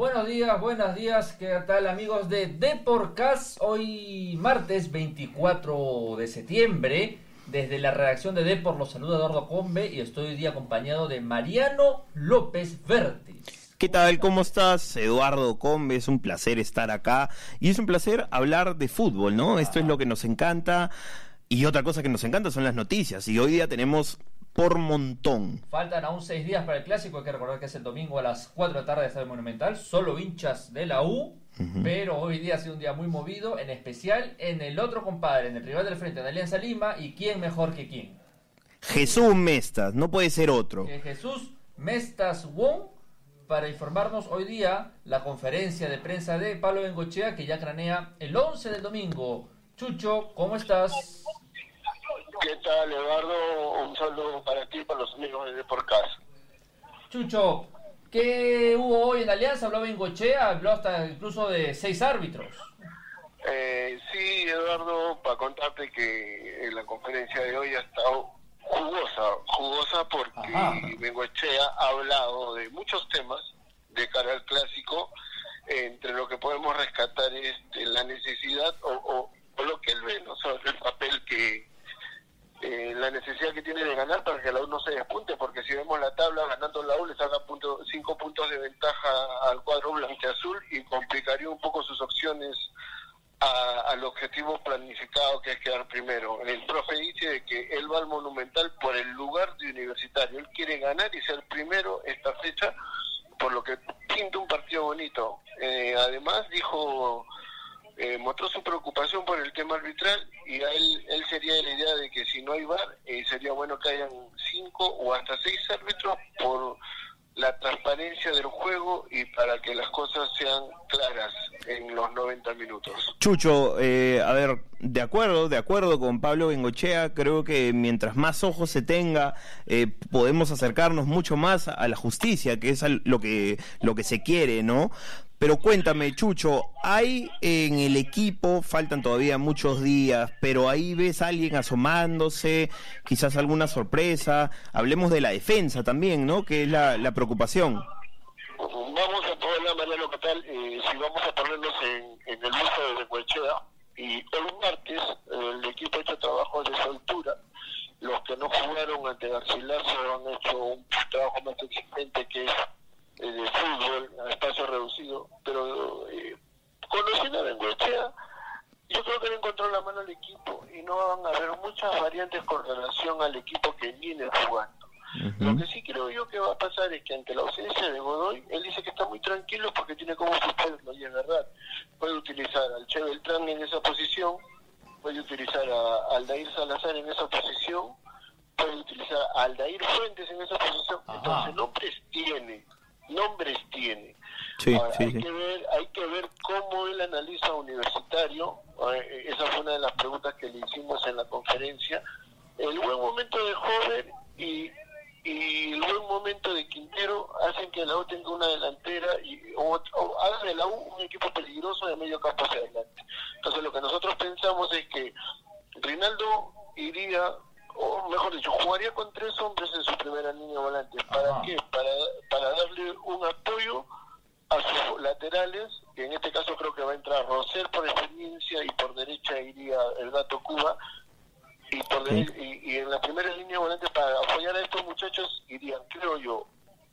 Buenos días, buenos días, ¿qué tal amigos de Deporcast? Hoy martes 24 de septiembre, desde la redacción de Depor los saluda Eduardo Combe y estoy hoy día acompañado de Mariano López Vértiz. ¿Qué tal? ¿Cómo estás? Eduardo Combe, es un placer estar acá y es un placer hablar de fútbol, ¿no? Esto es lo que nos encanta y otra cosa que nos encanta son las noticias y hoy día tenemos por montón. Faltan aún seis días para el clásico, hay que recordar que es el domingo a las 4 de la tarde de Monumental, solo hinchas de la U, pero hoy día ha sido un día muy movido, en especial en el otro compadre, en el rival del frente, en Alianza Lima, y quién mejor que quién. Jesús Mestas, no puede ser otro. Jesús Mestas Wong para informarnos hoy día la conferencia de prensa de Pablo Bengochea que ya cranea el 11 del domingo. Chucho, ¿cómo estás? ¿Qué tal, Eduardo? Un saludo para ti y para los amigos de Deporcast. Chucho, ¿qué hubo hoy en Alianza? Habló Bengochea, habló hasta incluso de seis árbitros. Eh, sí, Eduardo, para contarte que en la conferencia de hoy ha estado jugosa, jugosa porque Ajá. Bengochea ha hablado de muchos temas de cara al clásico, entre lo que podemos rescatar es de la necesidad o, o- o lo que él ve, ¿no? sobre el papel que eh, la necesidad que tiene de ganar para que la U no se despunte, porque si vemos la tabla, ganando la U le saca punto, cinco puntos de ventaja al cuadro blanqueazul y complicaría un poco sus opciones a- al objetivo planificado que es quedar primero. El profe dice que él va al Monumental por el lugar de universitario. Él quiere ganar y ser primero esta fecha, por lo que pinta un partido bonito. Eh, además dijo, eh, mostró su preocupación por el tema arbitral y a él, él sería la idea de que si no hay VAR, eh, sería bueno que hayan cinco o hasta seis árbitros por la transparencia del juego y para que las cosas sean claras en los 90 minutos. Chucho, eh, a ver, de acuerdo, de acuerdo con Pablo Bengochea, creo que mientras más ojos se tenga, eh, podemos acercarnos mucho más a la justicia, que es lo que, lo que se quiere, ¿no? Pero cuéntame, Chucho, ¿hay en el equipo, faltan todavía muchos días, pero ahí ves a alguien asomándose, quizás alguna sorpresa? Hablemos de la defensa también, ¿no? Que es la, preocupación. Vamos a poner Mariano, ¿qué tal? Eh, si vamos a ponernos en, en el uso de Bengoechea, y hoy martes el equipo ha hecho trabajos de soltura, los que no jugaron ante Garcilaso han hecho un trabajo más exigente que eh, de fútbol a espacio reducido, pero eh, conociendo a Bengoechea, yo creo que le encontró la mano al equipo y no van a haber muchas variantes con relación al equipo que viene jugando. Lo que sí creo yo que va a pasar es que ante la ausencia de Godoy, él dice que está muy tranquilo porque tiene como suplirlo, y es verdad. Puede utilizar al Che Beltrán en esa posición, puede utilizar a Aldair Salazar en esa posición, puede utilizar a Aldair Fuentes en esa posición. Ajá. Entonces, nombres tiene, nombres tiene. Sí, Ahora, sí, hay, sí. Que ver, hay que ver cómo él analiza universitario. Eh, esa fue una de las preguntas que le hicimos en la conferencia. El buen momento de Joven y, y el buen momento de Quintero hacen que la U tenga una delantera y o, o haga de la U un equipo peligroso de medio campo hacia adelante. Entonces lo que nosotros pensamos es que Rinaldo iría, o mejor dicho, jugaría con tres hombres en su primera línea volante. ¿Para Ajá. qué? Para, para darle un apoyo a sus laterales, que en este caso creo que va a entrar Roser por experiencia y por derecha iría el gato Cuba. Y, por Sí. y, y en la primera línea volante para apoyar a estos muchachos irían, creo yo,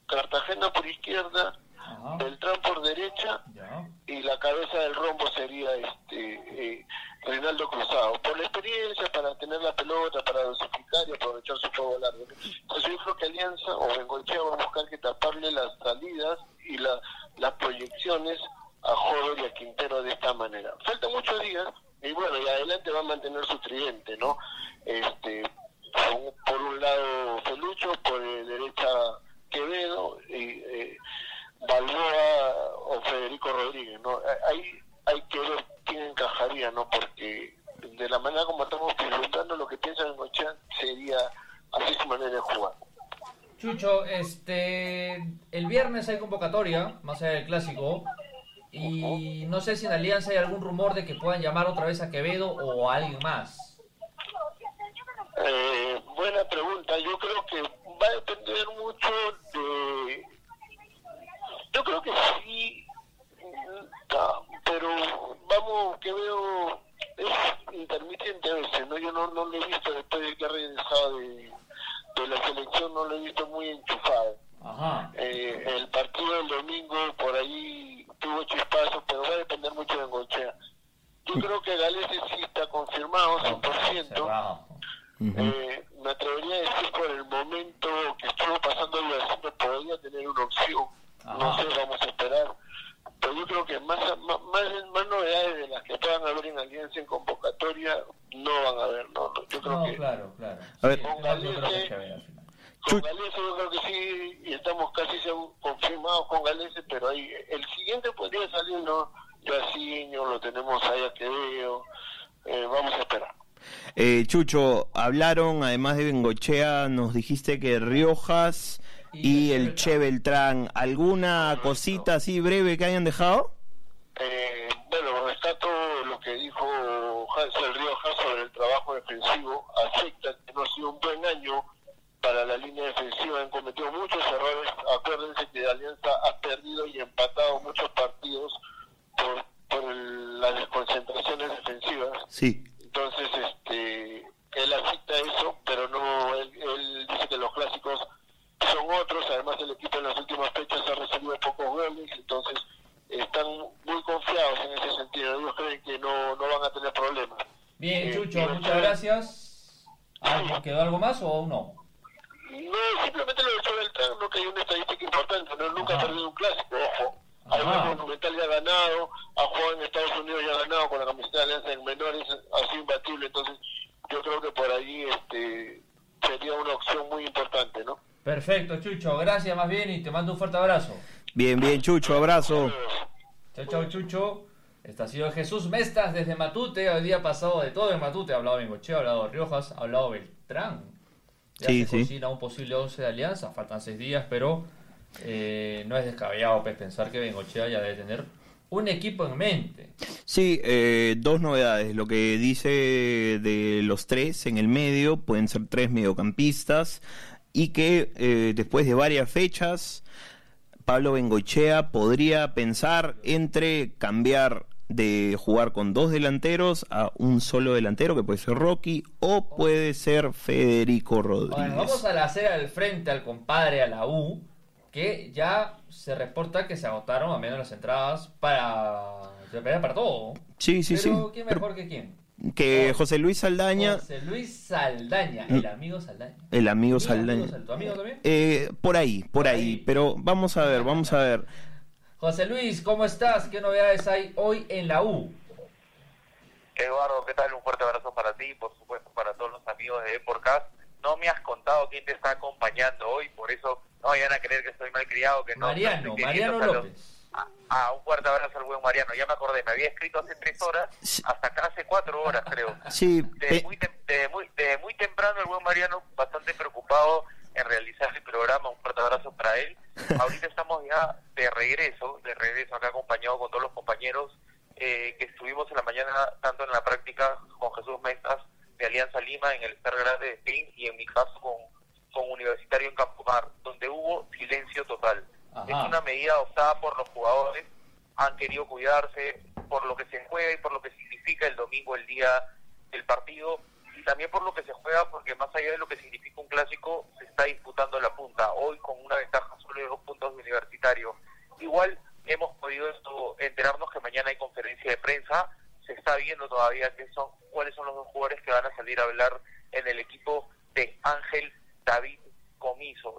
Cartagena por izquierda, Ajá. Beltrán por derecha Ya. y la cabeza del rombo sería este eh, Reinaldo Cruzado. Por la experiencia, para tener la pelota, para dosificar y aprovechar su juego largo. Entonces yo creo que Alianza o Bengochea va a buscar que taparle las salidas y la, las proyecciones a Joven y a Quintero de esta manera. Faltan muchos días y bueno, y adelante va a mantener su tridente, ¿no? Este, por, un lado Felucho, por derecha Quevedo y eh, Balboa o Federico Rodríguez, ¿no? Ahí hay que ver quién encajaría, ¿no? Porque de la manera como estamos preguntando lo que piensa Bengochea sería así su manera de jugar. Chucho, este, el viernes hay convocatoria, más allá del clásico, y no sé si en Alianza hay algún rumor de que puedan llamar otra vez a Quevedo o a alguien más. Eh, buena pregunta. Yo creo que va a depender mucho de. Yo creo que sí Ah, pero vamos, que veo, es intermitente a veces, ¿no? Yo no, no lo he visto después de que ha regresado de, de la selección, no lo he visto muy enchufado. Ajá. Eh, el partido del domingo por ahí tuvo chispazos, pero va a depender mucho de Gochea. Yo creo que Galese sí está confirmado 100%. Cerrado. Eh, me atrevería a decir por el momento que estuvo pasando el Brasil podría tener una opción. No sé, vamos a esperar. Pero yo creo que más, más, más, más novedades de las que puedan haber en Alianza en convocatoria no van a haber. No, no. Yo creo No, que claro, claro. A ver. Al final. con Galese yo creo que sí, y estamos casi confirmados con Galese, pero ahí el siguiente podría salir, ¿no? Yaciño, lo tenemos ahí a Quevedo, eh, vamos a esperar. Eh, Chucho, hablaron, además de Bengochea, nos dijiste que Riojas y, Y el Che Beltrán. ¿Alguna cosita así breve que hayan dejado? Eh, bueno, rescato lo que dijo Hansel Riojas sobre el trabajo defensivo. Acepta que no ha sido un buen año para la línea defensiva. Han cometido muchos errores. Acuérdense que Alianza ha perdido y empatado muchos partidos por, por el- las desconcentraciones defensivas. Sí. Entonces, este, él acepta eso, pero no, él, él dice que los clásicos son otros. Además, el equipo en las últimas fechas ha recibido pocos goles, entonces están muy confiados en ese sentido. Ellos creen que no, no van a tener problemas. Bien, Eh, Chucho, muchas gracias. ¿Algo- ¿Quedó algo más o aún no? No, simplemente lo de Ochoa Beltrán, no que hay una estadística importante, ¿no? nunca ha perdido un clásico, ojo. Un Monumental ya ha ganado, ha jugado en Estados Unidos ya ha ganado con la camiseta de Alianza en menores, ha sido imbatible, entonces creo que por ahí este sería una opción muy importante, ¿no? Perfecto, Chucho. Gracias más bien y te mando un fuerte abrazo. Bien, bien, Chucho, abrazo. Chao, chao, Chucho. Este ha sido Jesús Mestas desde Matute. Hoy día pasado de todo en Matute. Ha hablado Bengochea, ha hablado Riojas, ha hablado Beltrán. Ya Sí, se sí. cocina un posible 11 de alianza. Faltan 6 días, pero eh, no es descabellado pues, pensar que Bengochea ya debe tener un equipo en mente. Sí, eh, dos novedades. Lo que dice de los tres en el medio, pueden ser tres mediocampistas, y que eh, después de varias fechas, Pablo Bengochea podría pensar entre cambiar de jugar con dos delanteros a un solo delantero, que puede ser Rocky, o puede ser Federico Rodríguez. Bueno, vamos a la acera del frente al compadre, a la U, que ya se reporta que se agotaron a menos las entradas para, para todo. Sí, sí, sí. ¿quién mejor que quién? Que José Luis Saldaña, José Luis Saldaña, el amigo Saldaña. el amigo Mi Saldaña. Sal- ¿Tu amigo también? Eh, por ahí, por Por ahí, ahí. pero vamos a ver, vamos a ver. José Luis, ¿cómo estás? ¿Qué novedades hay hoy en la U? Eduardo, ¿qué tal? Un fuerte abrazo para ti y por supuesto para todos los amigos de Deporcast. No me has contado quién te está acompañando hoy, por eso no vayan a creer que estoy malcriado, que no. Mariano, no Mariano López. Ah, ah, un fuerte abrazo al buen Mariano. Ya me acordé, me había escrito hace tres horas, Sí. hasta acá hace cuatro horas creo. Sí, Desde eh, muy, tem- desde muy, desde muy temprano el buen Mariano, bastante preocupado en realizar el programa, un fuerte abrazo para él. Ahorita estamos ya de regreso, de regreso acá acompañado con todos los compañeros eh, que estuvimos en la mañana, tanto en la práctica con Jesús Mestas de Alianza Lima en el Estar Grande de Spain y en mi caso con, con Universitario en Campomar, donde hubo silencio total. Ajá. Es una medida adoptada por los jugadores, han querido cuidarse por lo que se juega y por lo que significa el domingo, el día del partido, y también por lo que se juega, porque más allá de lo que significa un clásico, se está disputando la punta, hoy con una ventaja solo de dos puntos de universitario. Igual hemos podido esto, enterarnos que mañana hay conferencia de prensa, se está viendo todavía qué son, cuáles son los dos jugadores que van a salir a hablar en el equipo de Ángel.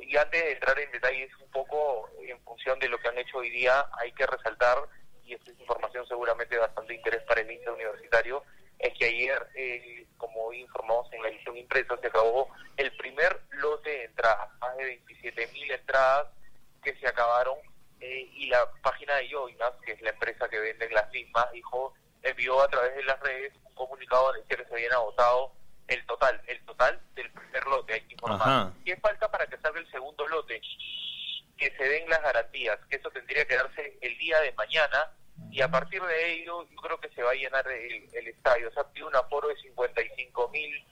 Y antes de entrar en detalles un poco en función de lo que han hecho hoy día, hay que resaltar, y esto es información seguramente de bastante interés para el índice universitario, es que ayer, eh, como informamos en la edición impresa, se acabó el primer lote de entradas, más de 27 mil entradas que se acabaron, eh, y la página de Yoinas, que es la empresa que vende las mismas, dijo, envió a través de las redes un comunicado decía que se habían agotado el total, el total del primer lote, hay que informar. Ajá. ¿Qué falta para que salga el segundo lote? Que se den las garantías, que eso tendría que darse el día de mañana y a partir de ello yo creo que se va a llenar el, el estadio. O sea, tiene un aforo de 55 mil,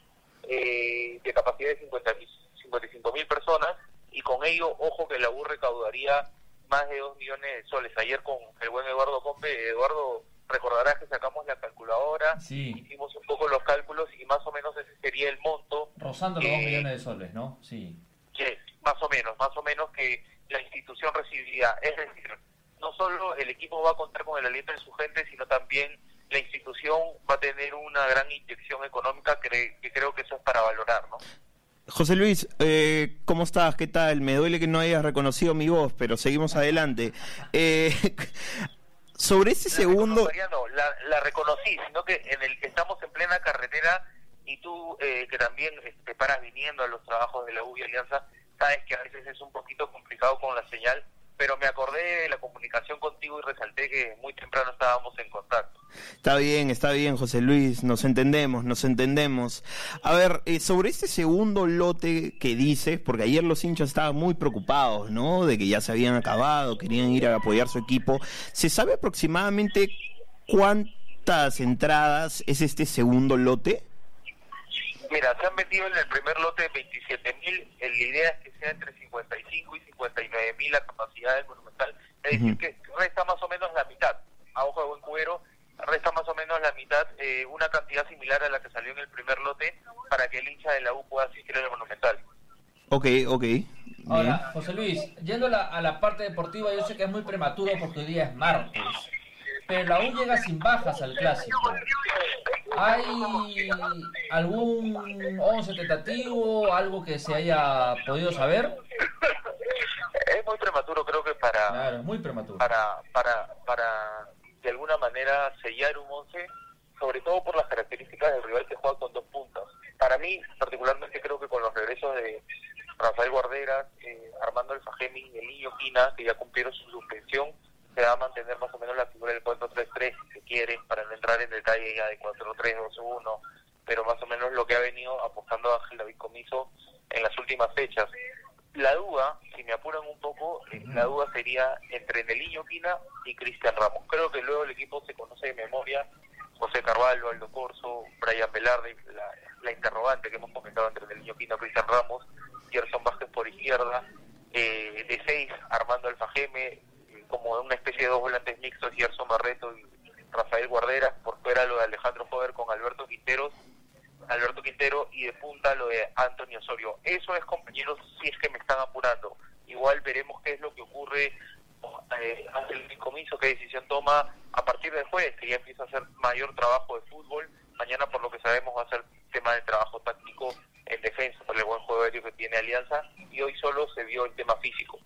eh, de capacidad de 50 55 mil personas y con ello, ojo que la U recaudaría más de 2 millones de soles. Ayer con el buen Eduardo Compe, Eduardo, recordarás que sacamos la calculadora, Sí. hicimos un poco los cálculos y más o menos ese sería el monto Rozando los Eh, 2 millones de soles, ¿no? Sí. más o menos, más o menos que la institución recibiría. Es decir, no solo el equipo va a contar con el aliento de su gente, sino también la institución va a tener una gran inyección económica que, que creo que eso es para valorar, ¿no? José Luis, eh, ¿cómo estás? ¿Qué tal? Me duele que no hayas reconocido mi voz, pero seguimos adelante. Eh, sobre ese segundo... Mariano, la, la reconocí, sino que en el que estamos en plena carretera y tú eh, que también te paras viniendo a los trabajos de la U y Alianza, sabes que a veces es un poquito complicado con la señal, pero me acordé de la comunicación contigo y resalté que muy temprano estábamos en contacto. Está bien, está bien, José Luis, nos entendemos, nos entendemos. A ver, eh, sobre este segundo lote que dices, porque ayer los hinchas estaban muy preocupados, ¿no? De que ya se habían acabado, querían ir a apoyar su equipo. ¿Se sabe aproximadamente cuántas entradas es este segundo lote? Mira, se han metido en el primer lote de 27 mil, la idea es que sea entre 55 y 59 mil la capacidad del Monumental, es decir, que resta más o menos la mitad, a ojo de buen cuero, resta más o menos la mitad, eh, una cantidad similar a la que salió en el primer lote, para que el hincha de la U pueda asistir al Monumental. Ok, ok. Ahora, José Luis, yendo a la, a la parte deportiva, yo sé que es muy prematuro porque hoy día es martes, pero la U llega sin bajas al clásico. ¿Hay algún 11 tentativo, algo que se haya podido saber? Es muy prematuro, creo que para... Claro, muy prematuro. para, para, para de alguna manera sellar un 11, sobre todo por las características del rival que juega con dos puntas. Para mí, particularmente, creo que con los regresos de Rafael Guarderas, eh, Armando Alfajemi y el niño Quina, que ya cumplieron su suspensión, se va a mantener más o menos la figura del 4-3-3, si se quiere, para no entrar en detalle ya de 4-3-2-1, pero más o menos lo que ha venido apostando Ángel David Comiso en las últimas fechas. La duda, si me apuran un poco, eh, la duda sería entre Neliño Quina y Cristian Ramos. Creo que luego el equipo se conoce de memoria. José Carvalho, Aldo Corso, Brian Velarde, la, la interrogante que hemos comentado entre Neliño Quina y Cristian Ramos, Gerson Vázquez por izquierda, eh, de seis, Armando Alfajeme, como una especie de dos volantes mixtos, Gerson Barreto y Rafael Guardera, por fuera lo de Alejandro Jover con Alberto Quinteros, Alberto Quintero y de punta lo de Antonio Osorio. Eso es, compañeros, si es que me están apurando. Igual veremos qué es lo que ocurre eh, ante el comiso, qué decisión toma a partir del jueves, que ya empieza a hacer mayor trabajo de fútbol. Mañana, por lo que sabemos, va a ser tema de trabajo táctico en defensa por el buen juego aéreo que tiene Alianza y hoy solo se vio el tema físico.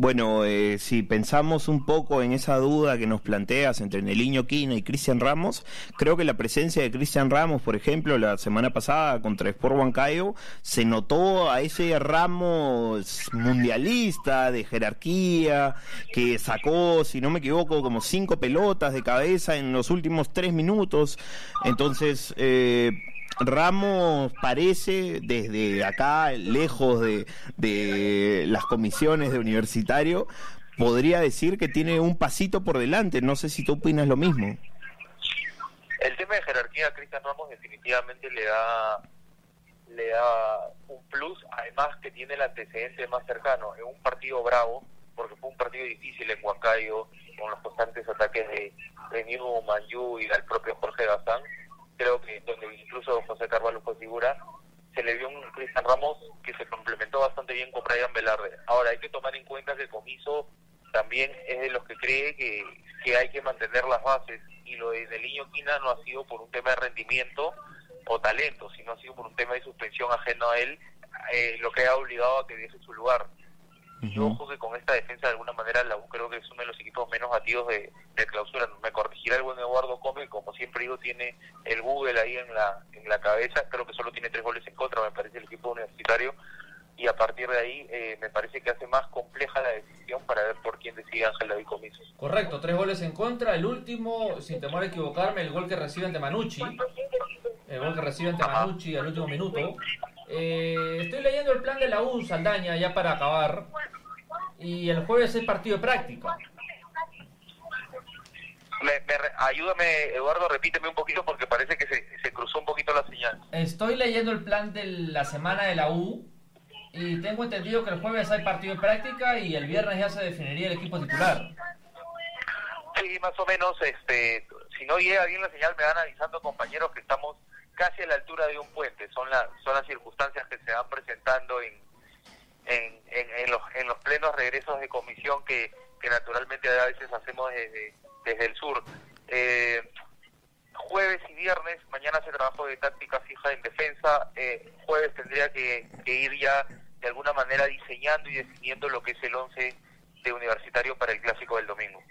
Bueno, eh, si pensamos un poco en esa duda que nos planteas entre Neliño Quina y Cristian Ramos, creo que la presencia de Cristian Ramos, por ejemplo, la semana pasada contra Sport Huancayo, se notó a ese Ramos mundialista de jerarquía, que sacó, si no me equivoco, como cinco pelotas de cabeza en los últimos tres minutos. Entonces, eh, Ramos parece desde acá, lejos de, de las comisiones de universitario, podría decir que tiene un pasito por delante. No sé si tú opinas lo mismo. El tema de jerarquía Cristian Ramos definitivamente le da le da un plus, además que tiene el antecedente más cercano en un partido bravo, porque fue un partido difícil en Huancayo, con los constantes ataques de, de Newman, y del propio Jorge Gazán, incluso José Carvalho fue figura, se le vio un Cristian Ramos que se complementó bastante bien con Brian Velarde. Ahora hay que tomar en cuenta que Comiso también es de los que cree que, que hay que mantener las bases y lo de Niño Quina no ha sido por un tema de rendimiento o talento, sino ha sido por un tema de suspensión ajeno a él, eh, lo que ha obligado a que deje su lugar. Y Ujú. ojo que con esta defensa de alguna manera la U creo que es uno de los equipos menos batidos de, de clausura. Me corregirá el buen Eduardo Come, como siempre digo, tiene el Google ahí en la, en la cabeza, creo que solo tiene tres goles en contra, me parece el equipo universitario, y a partir de ahí eh, me parece que hace más compleja la decisión para ver por quién decide Ángel David Comiso. Correcto, tres goles en contra. El último, sin temor a equivocarme, el gol que recibe ante Manucci. El gol que recibe ante Manucci al último minuto. Eh, estoy leyendo el plan de la U, Saldaña, ya para acabar. Y el jueves es partido de práctica. Me, me ayúdame, Eduardo, repíteme un poquito porque parece que se, se cruzó un poquito la señal. Estoy leyendo el plan de la semana de la U Y tengo entendido que el jueves hay partido de práctica y el viernes ya se definiría el equipo titular. Sí, más o menos, este, si no llega bien la señal, me van avisando compañeros que estamos casi a la altura de un puente. Son, las son las circunstancias que se van presentando en, en, en, los, en los plenos regresos de comisión que, que naturalmente a veces hacemos desde, desde el sur. Eh, jueves y viernes, mañana se trabajó de táctica fija en defensa, eh, jueves tendría que, ir ya de alguna manera diseñando y definiendo lo que es el 11 de universitario para el clásico del domingo.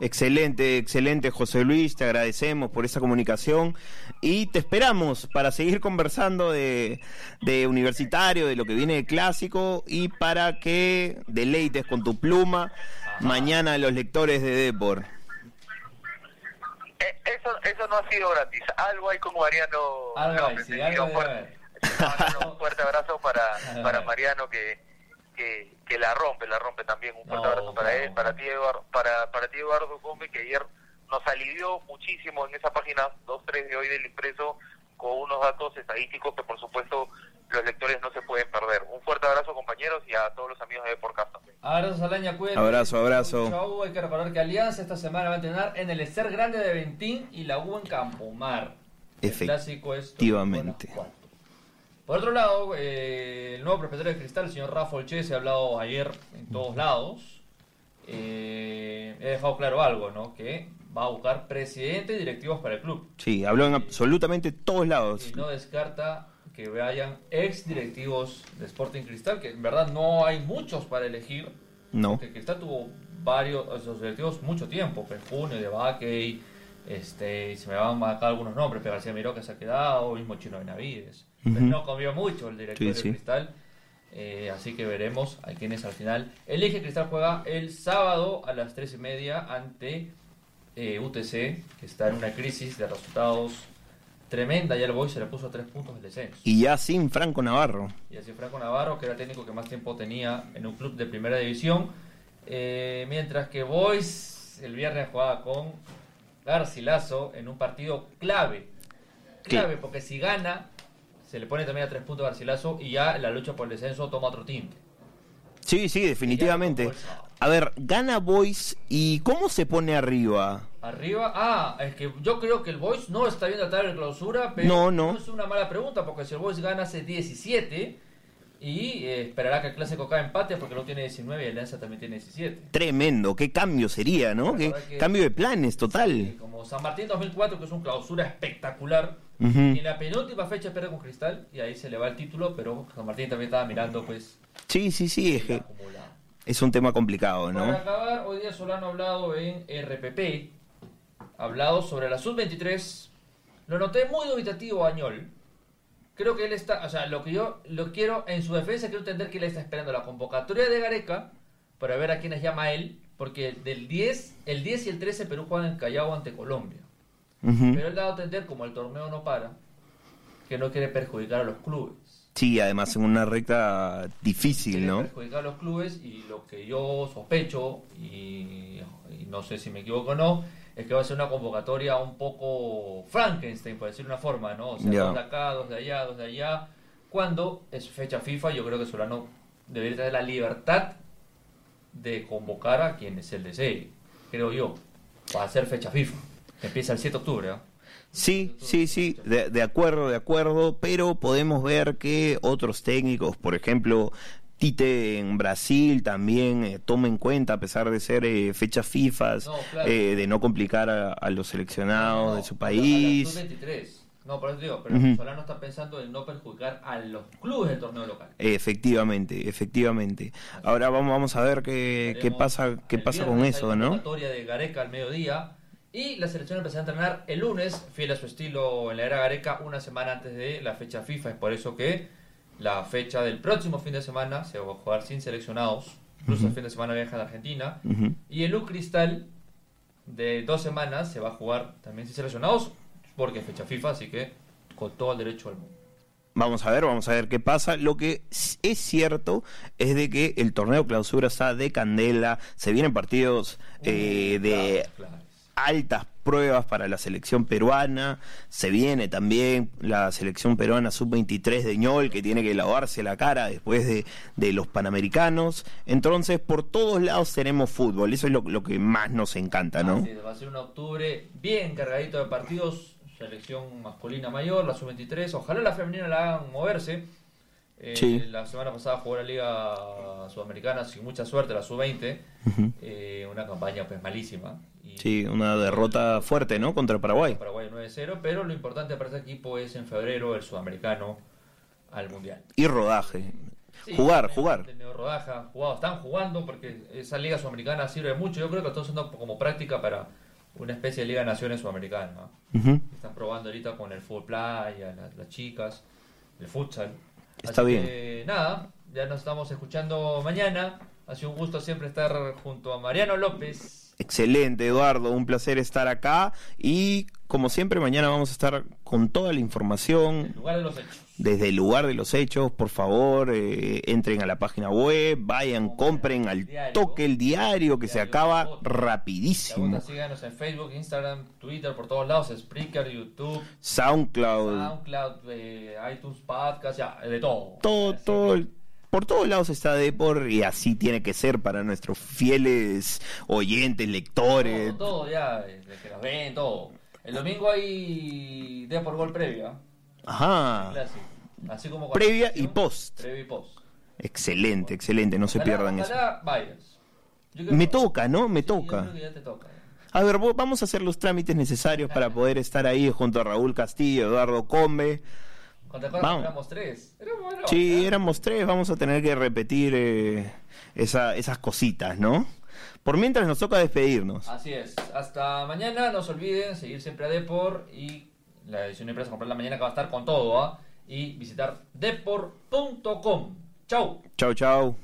Excelente, excelente José Luis, te agradecemos por esa comunicación y te esperamos para seguir conversando de, de universitario, de lo que viene de clásico y para que deleites con tu pluma mañana a los lectores de Depor. Eh, eso, eso no ha sido gratis. Algo hay con Mariano. Algo sí, algo un, fuerte, un fuerte abrazo para, para Mariano que, que, que, la rompe, la rompe también. Un fuerte abrazo para él, para ti, Eduardo, para, para ti Eduardo Gómez, que ayer nos alivió muchísimo en esa página 2-3 de hoy del impreso con unos datos estadísticos que por supuesto los lectores no se pueden perder. Un fuerte abrazo compañeros y a todos los amigos de Podcast también. Abrazo Salaña, cuídate. Abrazo, abrazo. Chau, hay que recordar que Alianza esta semana va a tener en el Ester Grande de Ventín y la U en Campomar. Efectivamente. Por otro lado, eh, el nuevo propietario de Cristal, el señor Rafa Olche, se ha hablado ayer en todos lados. Eh, he dejado claro algo, ¿no? Que va a buscar presidente y directivos para el club. Sí, habló en absolutamente todos lados. Y no descarta que vayan ex directivos de Sporting Cristal, que en verdad no hay muchos para elegir. No. Porque Cristal tuvo varios, esos directivos mucho tiempo, Junio, de Baquey, este, se me van a marcar algunos nombres, pero García Miró que se ha quedado, mismo Chino Benavides. No comió mucho el director de Cristal. Eh, así que veremos a quiénes al final. El Eje Cristal juega el sábado a las 3 y media ante eh, UTC, que está en una crisis de resultados tremenda. Ya el Boy se le puso a tres puntos del descenso. Y ya sin Franco Navarro. Y así Franco Navarro, que era el técnico que más tiempo tenía en un club de primera división. Eh, mientras que Boys el viernes jugaba con Garcilaso en un partido clave. Clave, porque si gana, se le pone también a tres puntos a Garcilaso y ya la lucha por el descenso toma otro tinte. Sí, sí, definitivamente. A ver, gana Boys y ¿cómo se pone arriba? Arriba, ah, es que yo creo que el Boys no está bien tratar de clausura, pero no, no. es una mala pregunta porque si el Boys gana hace 17 y eh, esperará que el clásico cae empate porque no tiene 19 y el Alianza también tiene 17. Tremendo, qué cambio sería, ¿no? Qué cambio de planes total. como San Martín 2004 que es una clausura espectacular. Y en la penúltima fecha pierde con Cristal y ahí se le va el título, pero San Martín también estaba mirando pues Sí, sí, sí, es que es un tema complicado, ¿no? Para acabar, hoy día Solano ha hablado en RPP, ha hablado sobre la Sub-23. Lo noté muy dubitativo Añol. Creo que él está, o sea, lo que yo lo quiero, en su defensa, quiero entender que él está esperando la convocatoria de Gareca para ver a quiénes llama él, porque del 10, el 10 y el 13 Perú juegan en Callao ante Colombia. Pero él da a entender, como el torneo no para, que no quiere perjudicar a los clubes. Sí, además en una recta difícil, ¿no? Perjudicar a los clubes y lo que yo sospecho, y, no sé si me equivoco o no, es que va a ser una convocatoria un poco Frankenstein, por decir una forma, ¿no? O sea, dos de acá, dos de allá, dos de allá. Cuando es fecha FIFA, yo creo que Solano debería tener la libertad de convocar a quien es el desee, creo yo, para hacer fecha FIFA. Empieza el 7 de octubre, ¿no? Sí, sí, sí, de, acuerdo, de acuerdo, pero podemos ver que otros técnicos, por ejemplo, Tite en Brasil también eh, toma en cuenta, a pesar de ser eh, fechas FIFA, eh, de no complicar a, los seleccionados de su país. No, por eso digo, pero Solano está pensando en no perjudicar a los clubes del torneo local. Efectivamente, efectivamente. Ahora vamos, vamos a ver qué, qué pasa, qué pasa con eso, ¿no? La de Gareca al mediodía y la selección empezó a entrenar el lunes, fiel a su estilo en la era Gareca, una semana antes de la fecha FIFA. Es por eso que la fecha del próximo fin de semana se va a jugar sin seleccionados. Incluso el fin de semana viaja a Argentina. Y el U Cristal de dos semanas se va a jugar también sin seleccionados porque es fecha FIFA, así que con todo el derecho al mundo. Vamos a ver, vamos a ver qué pasa. Lo que es cierto es de que el torneo clausura está de candela, se vienen partidos eh, de altas pruebas para la selección peruana. Se viene también la selección peruana sub-23 de ñol que tiene que lavarse la cara después de, de, los panamericanos. Entonces, por todos lados tenemos fútbol. Eso es lo, lo que más nos encanta, ¿no? Así, va a ser un octubre bien cargadito de partidos. Selección masculina mayor, la sub-23. Ojalá la femenina la hagan moverse. Eh, Sí. La semana pasada jugó la Liga Sudamericana sin mucha suerte, la sub-20. Eh, una campaña pues malísima. Sí, una derrota fuerte, ¿no? Contra Paraguay. Paraguay 9-0, pero lo importante para este equipo es en febrero el sudamericano al mundial. Y rodaje. Sí, jugar, jugar. han tenido rodaja, jugado, están jugando porque esa liga sudamericana sirve mucho. Yo creo que lo están usando como práctica para una especie de liga de naciones sudamericana. Están probando ahorita con el fútbol playa, las, las chicas, el futsal. Está bien. Que, nada, ya nos estamos escuchando mañana. Ha sido un gusto siempre estar junto a Mariano López. Excelente, Eduardo, un placer estar acá y como siempre mañana vamos a estar con toda la información En lugar de los hechos. desde el lugar de los hechos, por favor, eh, entren a la página web, vayan, compren al toque el diario que se acaba La rapidísimo. síganos en Facebook, Instagram, Twitter, por todos lados, Spreaker, YouTube, SoundCloud, SoundCloud, eh, iTunes, Podcast, ya, de todo. todo, todo, el- por todos lados está Depor y así tiene que ser para nuestros fieles oyentes, lectores. Todo, todo ya, eh, de que nos ven, todo. El domingo hay Día por Gol previa. Ajá, clásico. Así como. Previa y post. Previa y post. excelente, excelente, no se Ojalá- pierdan eso. ojalá vayas. Yo creo Me que- toca, ¿no? Me Sí, yo toca. creo que ya te toca. A ver, vamos a hacer los trámites necesarios para poder estar ahí junto a Raúl Castillo, Eduardo Combe. Acuerdas Vamos. éramos tres. Éramos, éramos, Sí, éramos tres, vamos a tener que repetir eh, esa- esas cositas, ¿no? Por mientras nos toca despedirnos. Así es. Hasta mañana. No se olviden seguir siempre a Depor y la edición de empresa comprar la mañana que va a estar con todo. ¿ah? Y visitar depor.com. Chau. Chau, chau.